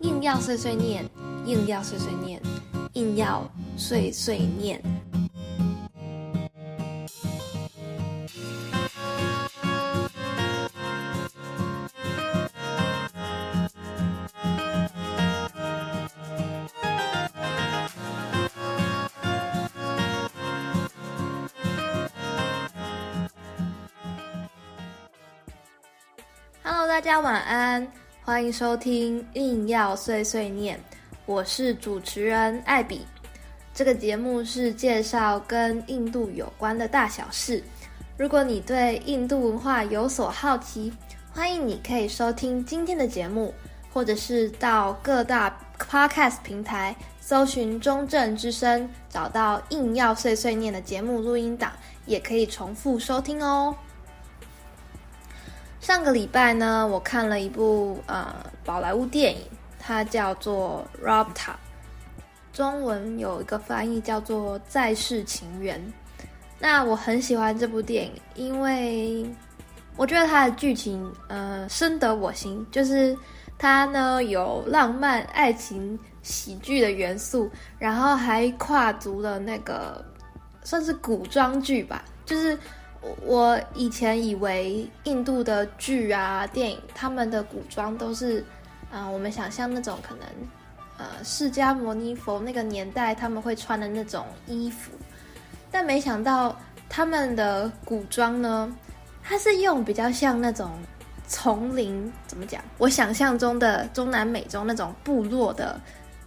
硬要碎碎念，硬要碎碎念，硬要碎碎念。Hello，大家晚安，欢迎收听《硬要碎碎念》，我是主持人艾比。这个节目是介绍跟印度有关的大小事。如果你对印度文化有所好奇，欢迎你可以收听今天的节目，或者是到各大 Podcast 平台搜寻“中正之声”，找到《硬要碎碎念》的节目录音档，也可以重复收听哦。上个礼拜呢，我看了一部呃宝莱坞电影，它叫做《Robta》，中文有一个翻译叫做《再世情缘》。那我很喜欢这部电影，因为我觉得它的剧情呃深得我心，就是它呢有浪漫爱情喜剧的元素，然后还跨足了那个算是古装剧吧，就是。我以前以为印度的剧啊、电影，他们的古装都是，啊、我们想象那种可能，呃，释迦牟尼佛那个年代他们会穿的那种衣服，但没想到他们的古装呢，它是用比较像那种丛林，怎么讲？我想象中的中南美洲那种部落的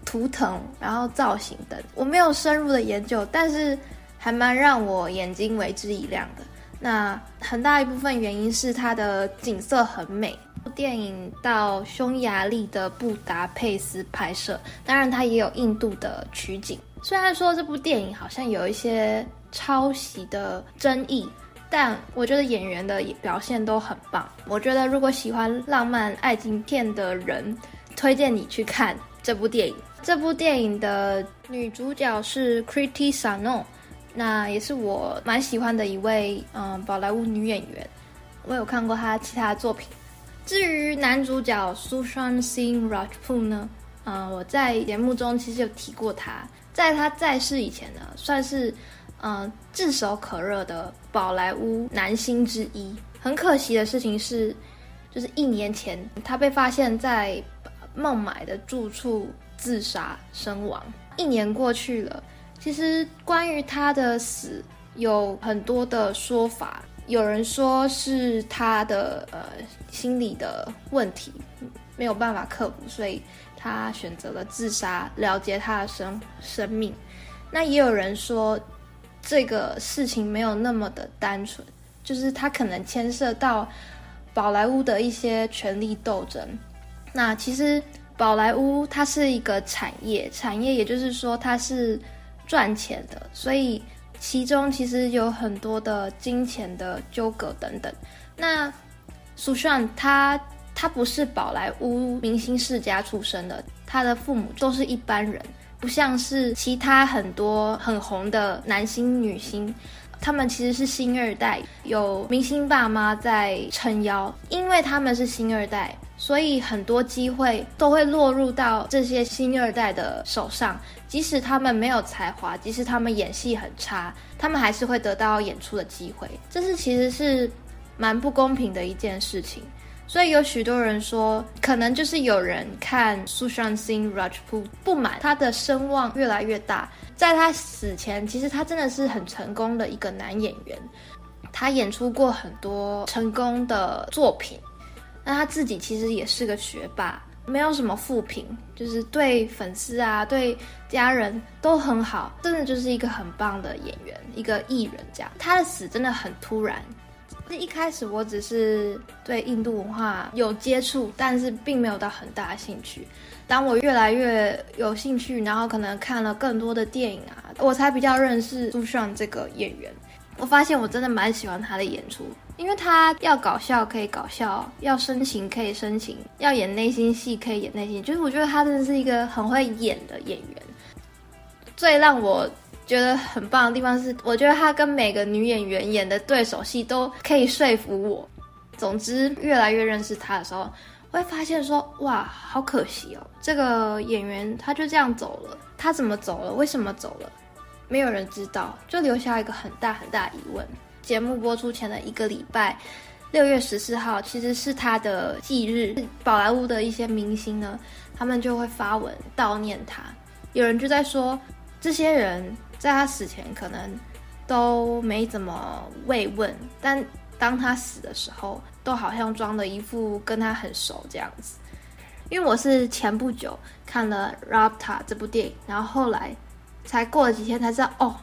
图腾，然后造型等，我没有深入的研究，但是还蛮让我眼睛为之一亮的。那很大一部分原因是它的景色很美。电影到匈牙利的布达佩斯拍摄，当然它也有印度的取景。虽然说这部电影好像有一些抄袭的争议，但我觉得演员的表现都很棒。我觉得如果喜欢浪漫爱情片的人，推荐你去看这部电影。这部电影的女主角是 Kriti Sanon。那也是我蛮喜欢的一位，嗯，宝莱坞女演员。我有看过她其他的作品。至于男主角 Sushant Singh Rajput 呢，嗯，我在节目中其实有提过他，在他在世以前呢，算是嗯炙手可热的宝莱坞男星之一。很可惜的事情是，就是一年前他被发现在孟买的住处自杀身亡。一年过去了。其实关于他的死有很多的说法，有人说是他的呃心理的问题没有办法克服，所以他选择了自杀，了结他的生生命。那也有人说这个事情没有那么的单纯，就是他可能牵涉到宝莱坞的一些权力斗争。那其实宝莱坞它是一个产业，产业也就是说它是。赚钱的，所以其中其实有很多的金钱的纠葛等等。那苏珊他他不是宝莱坞明星世家出身的，他的父母都是一般人，不像是其他很多很红的男星女星，他们其实是星二代，有明星爸妈在撑腰，因为他们是星二代。所以很多机会都会落入到这些星二代的手上，即使他们没有才华，即使他们演戏很差，他们还是会得到演出的机会。这是其实是蛮不公平的一件事情。所以有许多人说，可能就是有人看 Sushansin Rajput 不满他的声望越来越大，在他死前，其实他真的是很成功的一个男演员，他演出过很多成功的作品。那他自己其实也是个学霸，没有什么负评，就是对粉丝啊、对家人都很好，真的就是一个很棒的演员，一个艺人这样。他的死真的很突然。一开始我只是对印度文化有接触，但是并没有到很大的兴趣。当我越来越有兴趣，然后可能看了更多的电影啊，我才比较认识苏珊这个演员。我发现我真的蛮喜欢他的演出，因为他要搞笑可以搞笑，要深情可以深情，要演内心戏可以演内心。就是我觉得他真的是一个很会演的演员。最让我觉得很棒的地方是，我觉得他跟每个女演员演的对手戏都可以说服我。总之，越来越认识他的时候，会发现说，哇，好可惜哦，这个演员他就这样走了，他怎么走了？为什么走了？没有人知道，就留下一个很大很大疑问。节目播出前的一个礼拜，六月十四号其实是他的忌日，宝莱坞的一些明星呢，他们就会发文悼念他。有人就在说，这些人在他死前可能都没怎么慰问，但当他死的时候，都好像装的一副跟他很熟这样子。因为我是前不久看了《Rabta》这部电影，然后后来。才过了几天才知道哦，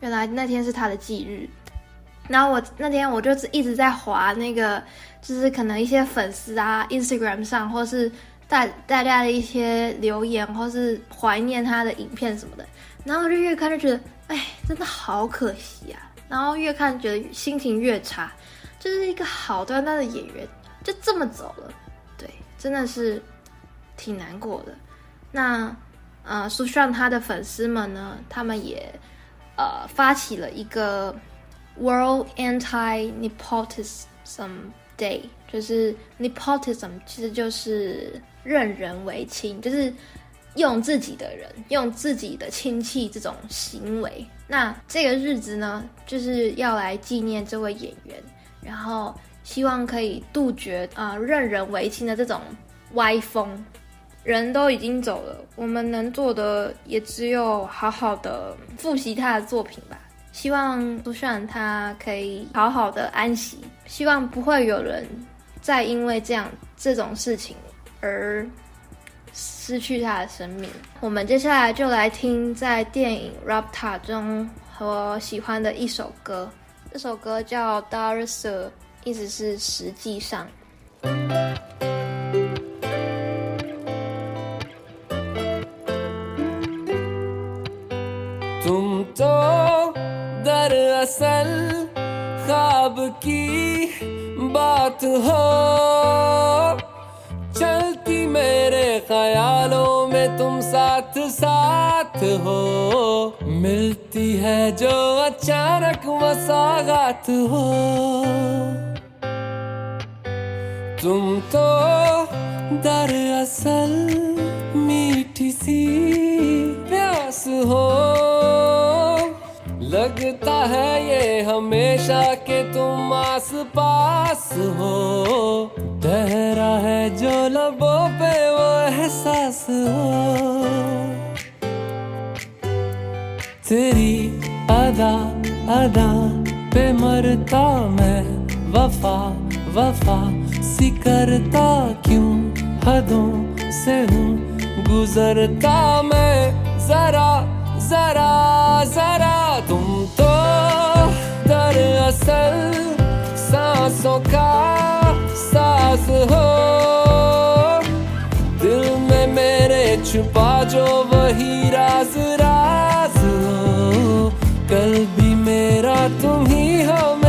原来那天是他的忌日。然后我那天我就一直在滑那个，就是可能一些粉丝啊，Instagram 上或是大大家的一些留言，或是怀念他的影片什么的。然后我就越看就觉得，哎，真的好可惜啊。然后越看觉得心情越差，就是一个好端端的演员就这么走了，对，真的是挺难过的。那。呃，苏珊他的粉丝们呢，他们也呃发起了一个 World Anti-Nepotism Day，就是 Nepotism 其实就是任人唯亲，就是用自己的人、用自己的亲戚这种行为。那这个日子呢，就是要来纪念这位演员，然后希望可以杜绝啊、任人唯亲的这种歪风。人都已经走了，我们能做的也只有好好的复习他的作品吧。希望苏珊他可以好好的安息，希望不会有人再因为这样这种事情而失去他的生命。我们接下来就来听在电影《Rapta》中我喜欢的一首歌，这首歌叫《Darsa》，意思是实际上。दरअसल ख्वाब की बात हो। चलती मेरे ख्यालों में तुम साथ साथ हो। मिलती है जो अचानक मसागत हो। तुम तो दरअसल मीठी सी लगता है ये हमेशा के तुम आस पास हो। तहरा है जो लबों पे वो एहसास हो। तेरी अदा अदा पे मरता मैं, वफा वफा। सी करता क्यों हदों से हूँ? गुजरता मैं जरा जरा जरा तुम तो दरअसल सांसों का सास हो। दिल में मेरे छुपा जो वही राज राज हो। कल भी मेरा तुम ही हम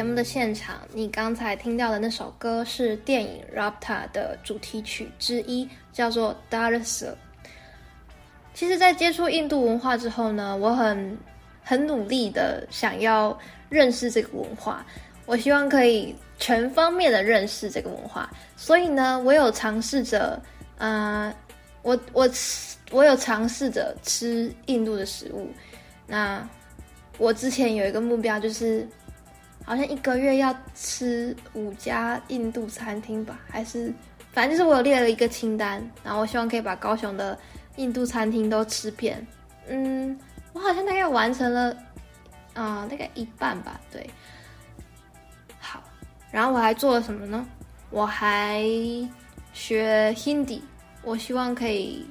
节目的现场，你刚才听到的那首歌是电影《Rabta》的主题曲之一，叫做《Darsa》。其实，在接触印度文化之后呢，我很很努力的想要认识这个文化，我希望可以全方面的认识这个文化。所以呢，我有尝试着，嗯、呃，我我，我有尝试着吃印度的食物。那我之前有一个目标，就是好像一个月要吃五家印度餐厅吧，还是反正就是我有列了一个清单，然后我希望可以把高雄的印度餐厅都吃遍。嗯，我好像大概完成了，啊、大概一半吧。对，好，然后我还做了什么呢？我还学 Hindi，我希望可以。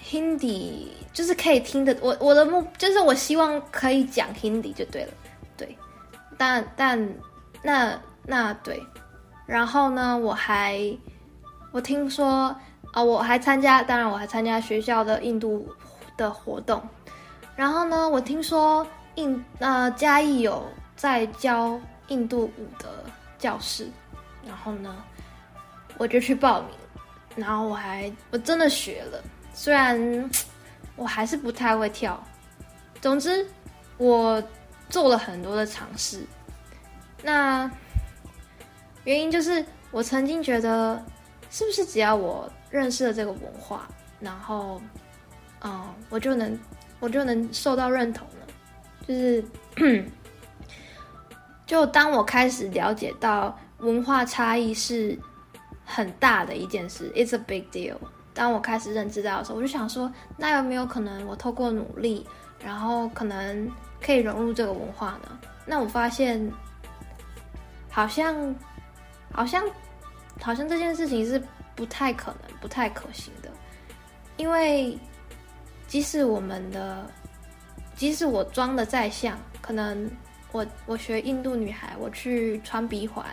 Hindi 就是可以听的，我我的目就是我希望可以讲 Hindi 就对了，对，但但那那对，然后呢，我还我听说啊、我还参加，当然我还参加学校的印度的活动，然后呢，我听说印呃嘉义有在教印度舞的教室，然后呢，我就去报名，然后我还我真的学了。虽然 我还是不太会跳，总之我做了很多的尝试。那原因就是我曾经觉得，是不是只要我认识了这个文化，然后，嗯，我就能我就能受到认同了？就是，就当我开始了解到文化差异是很大的一件事，It's a big deal。当我开始认知到的时候，我就想说，那有没有可能我透过努力，然后可能可以融入这个文化呢？那我发现，好像，好像，好像这件事情是不太可能、不太可行的，因为即使我们的，即使我装的再像，可能我我学印度女孩，我去穿鼻环，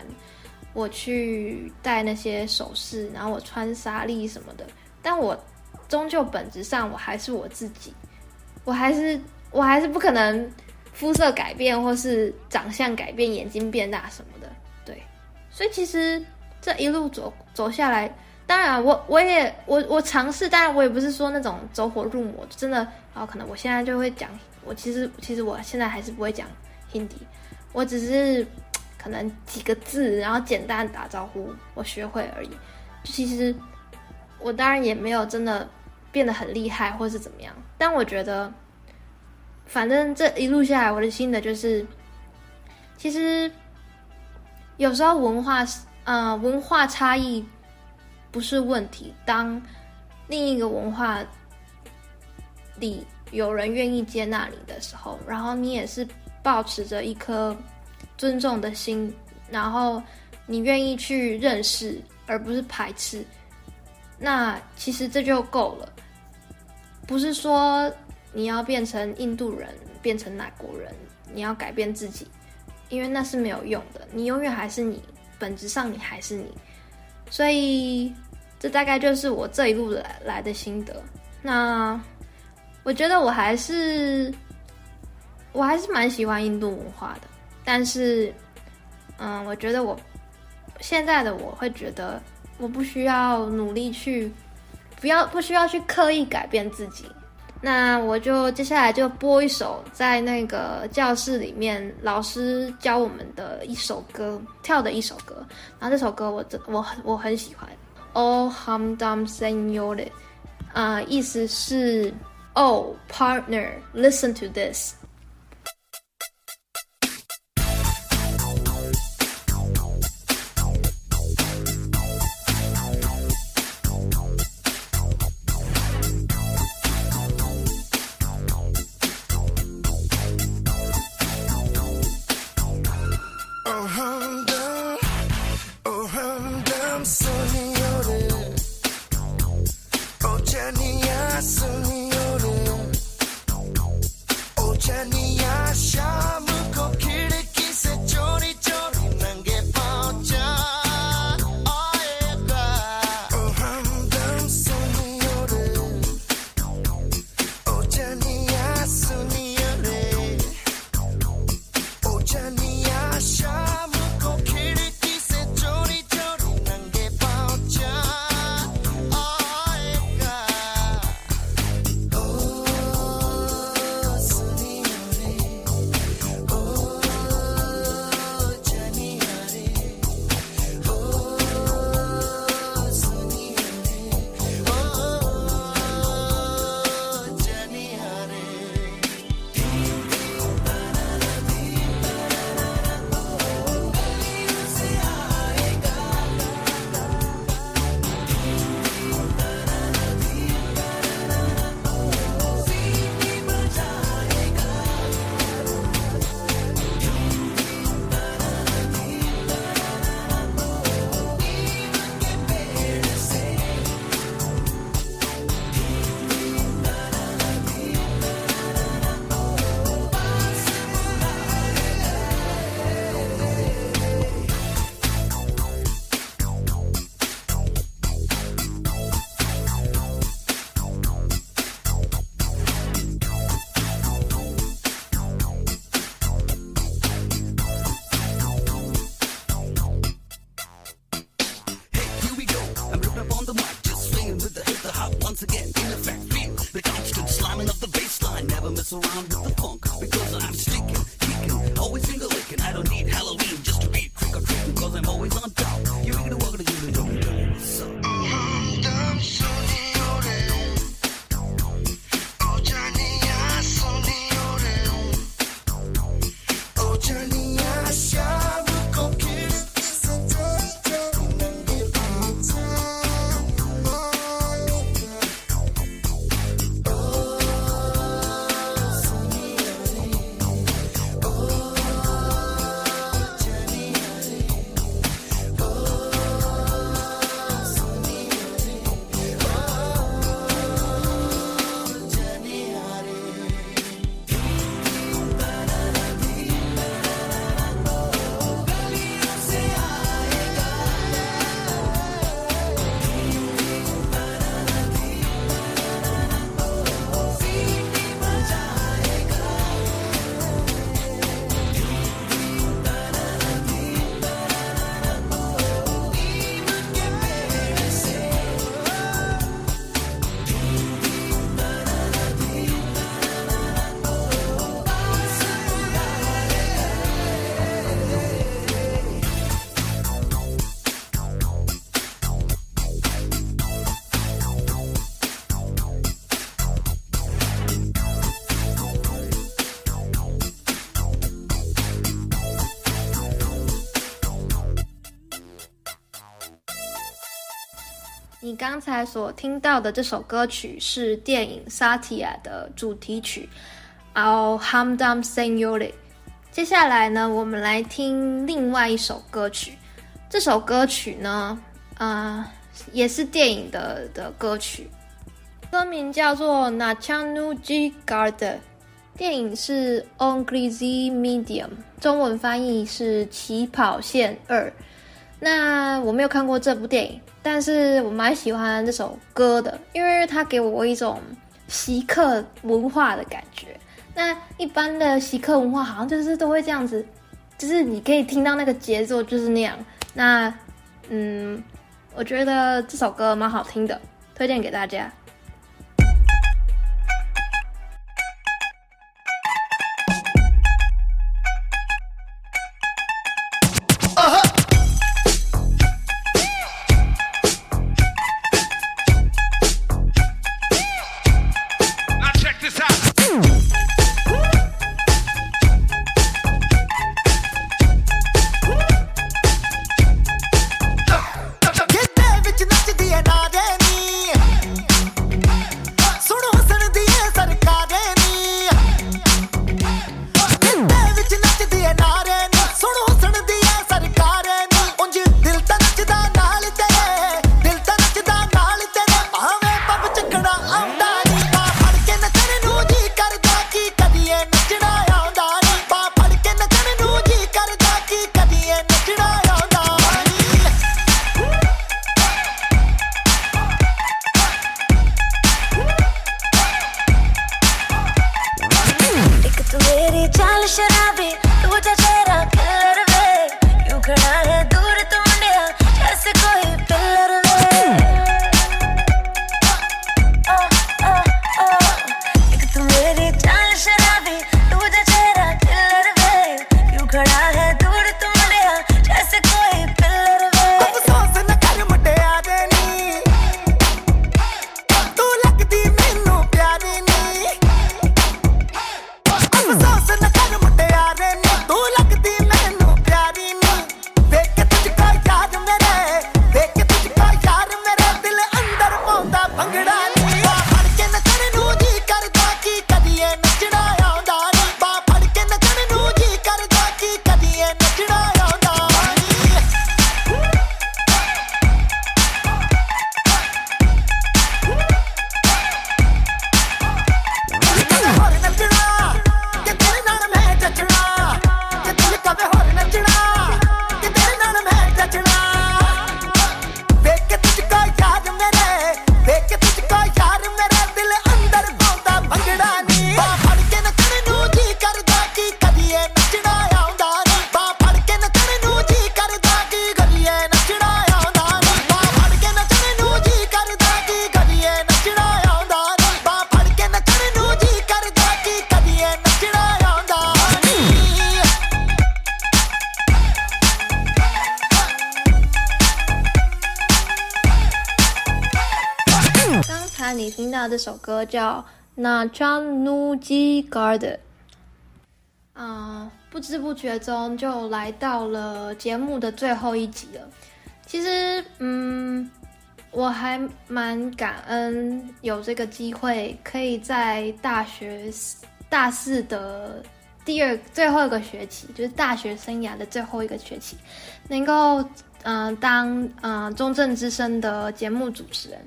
我去戴那些首饰，然后我穿纱丽什么的。但我终究本质上我还是我自己，我还是我还是不可能肤色改变或是长相改变，眼睛变大什么的，对。所以其实这一路走走下来，当然我我也我我尝试，当然我也不是说那种走火入魔，真的啊，可能我现在就会讲，我其实其实我现在还是不会讲 Hindi，我只是可能几个字，然后简单打招呼，我学会而已，就其实。我当然也没有真的变得很厉害，或是怎么样。但我觉得，反正这一路下来，我的心得就是，其实有时候文化，呃，文化差异不是问题。当另一个文化里有人愿意接纳你的时候，然后你也是保持着一颗尊重的心，然后你愿意去认识，而不是排斥。那其实这就够了，不是说你要变成印度人，变成哪国人，你要改变自己，因为那是没有用的。你永远还是你，本质上你还是你。所以这大概就是我这一路来来的心得。那我觉得我还是我还是蛮喜欢印度文化的，但是嗯，我觉得我现在的我会觉得。我不需要努力去，不要不需要去刻意改变自己。那我就接下来就播一首在那个教室里面老师教我们的一首歌，跳的一首歌。然后这首歌我真我很我很喜欢。Oh Hamdam Senor，啊，意思是 Oh partner，listen to this。你刚才所听到的这首歌曲是电影《Satya》的主题曲《Our Hamdam Senhore》。接下来呢，我们来听另外一首歌曲。这首歌曲呢，啊、呃，也是电影的的歌曲，歌名叫做《n a c h a n u j i Garden》。电影是《Angrizi Medium》，中文翻译是《起跑线二》。那我没有看过这部电影。但是我蛮喜欢这首歌的，因为它给我一种习克文化的感觉。那一般的习克文化好像就是都会这样子，就是你可以听到那个节奏就是那样。那嗯，我觉得这首歌蛮好听的，推荐给大家。歌叫《Najnuji Garden》。啊，不知不觉中就来到了节目的最后一集了。其实，嗯，我还蛮感恩有这个机会，可以在大学大四的第二最后一个学期，就是大学生涯的最后一个学期，能够嗯、当嗯、中正之声的节目主持人。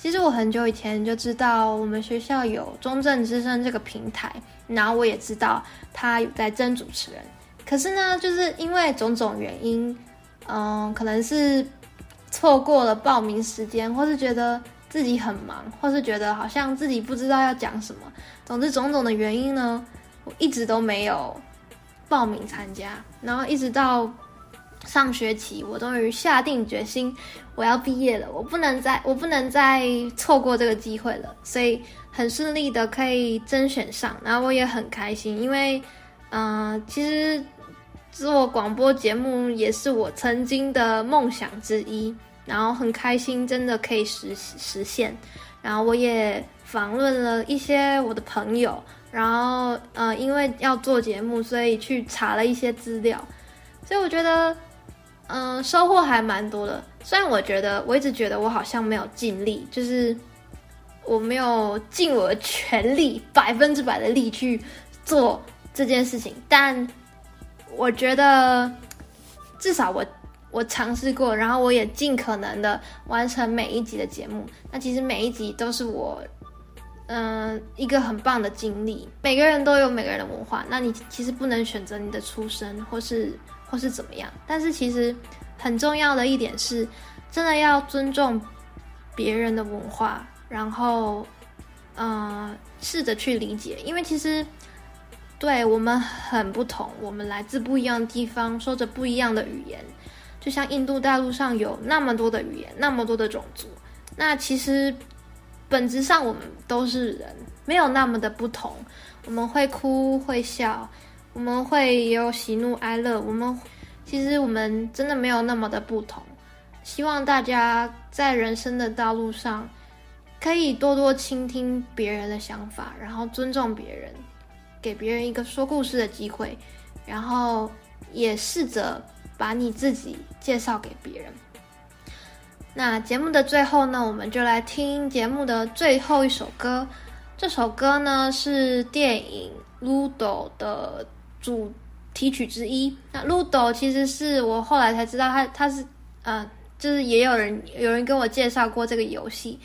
其实我很久以前就知道我们学校有中正之声这个平台，然后我也知道他有在征主持人。可是呢，就是因为种种原因，嗯，可能是错过了报名时间，或是觉得自己很忙，或是觉得好像自己不知道要讲什么。总之，种种的原因呢，我一直都没有报名参加。然后一直到上学期，我终于下定决心。我要毕业了，我不能再，我不能再错过这个机会了，所以很顺利的可以甄选上，然后我也很开心，因为，嗯、其实做广播节目也是我曾经的梦想之一，然后很开心，真的可以实实现，然后我也访问了一些我的朋友，然后，呃，因为要做节目，所以去查了一些资料，所以我觉得。嗯，收获还蛮多的。虽然我觉得，我一直觉得我好像没有尽力，就是我没有尽我的全力，百分之百的力去做这件事情。但我觉得，至少我我尝试过，然后我也尽可能的完成每一集的节目。那其实每一集都是我，嗯，一个很棒的经历。每个人都有每个人的文化，那你其实不能选择你的出身，或是。或是怎么样？但是其实很重要的一点是，真的要尊重别人的文化，然后，嗯，试着去理解，因为其实对我们很不同，我们来自不一样的地方，说着不一样的语言，就像印度大陆上有那么多的语言，那么多的种族，那其实本质上我们都是人，没有那么的不同。我们会哭，会笑。我们会有喜怒哀乐，我们其实我们真的没有那么的不同。希望大家在人生的道路上，可以多多倾听别人的想法，然后尊重别人，给别人一个说故事的机会，然后也试着把你自己介绍给别人。那节目的最后呢，我们就来听节目的最后一首歌。这首歌呢是电影《Ludo》的。主题曲之一。那 Ludo 其实是我后来才知道它，它是呃，就是也有人有人跟我介绍过这个游戏，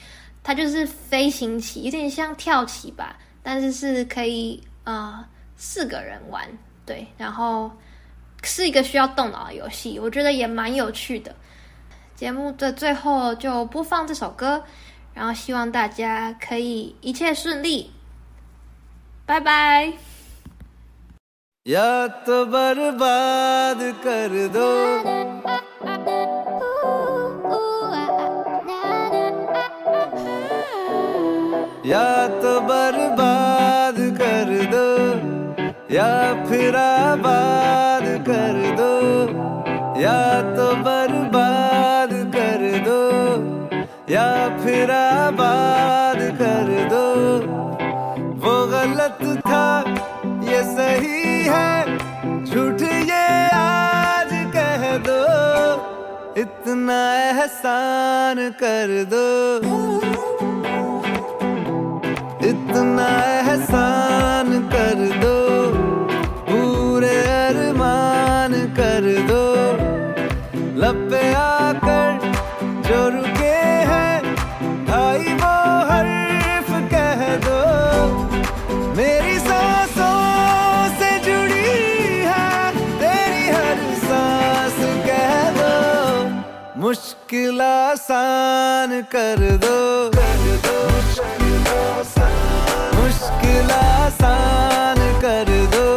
它就是飞行棋，有点像跳棋吧，但是是可以呃四个人玩，对，然后是一个需要动脑的游戏，我觉得也蛮有趣的。节目的最后就播放这首歌，然后希望大家可以一切顺利，拜拜。या तो बर्बाद कर दो। या तो बर्बाद कर दो, या फिर आबाद कर दो। या तो बर्बाद कर दो, या फिर आबाद कर दो। वो गलत एहसान कर दो। इतना एहसान कर दो। मुश्किल आसान कर दो। कर दो मुश्किल आसान कर दो।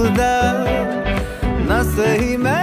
खुदा न सही मैं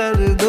derdim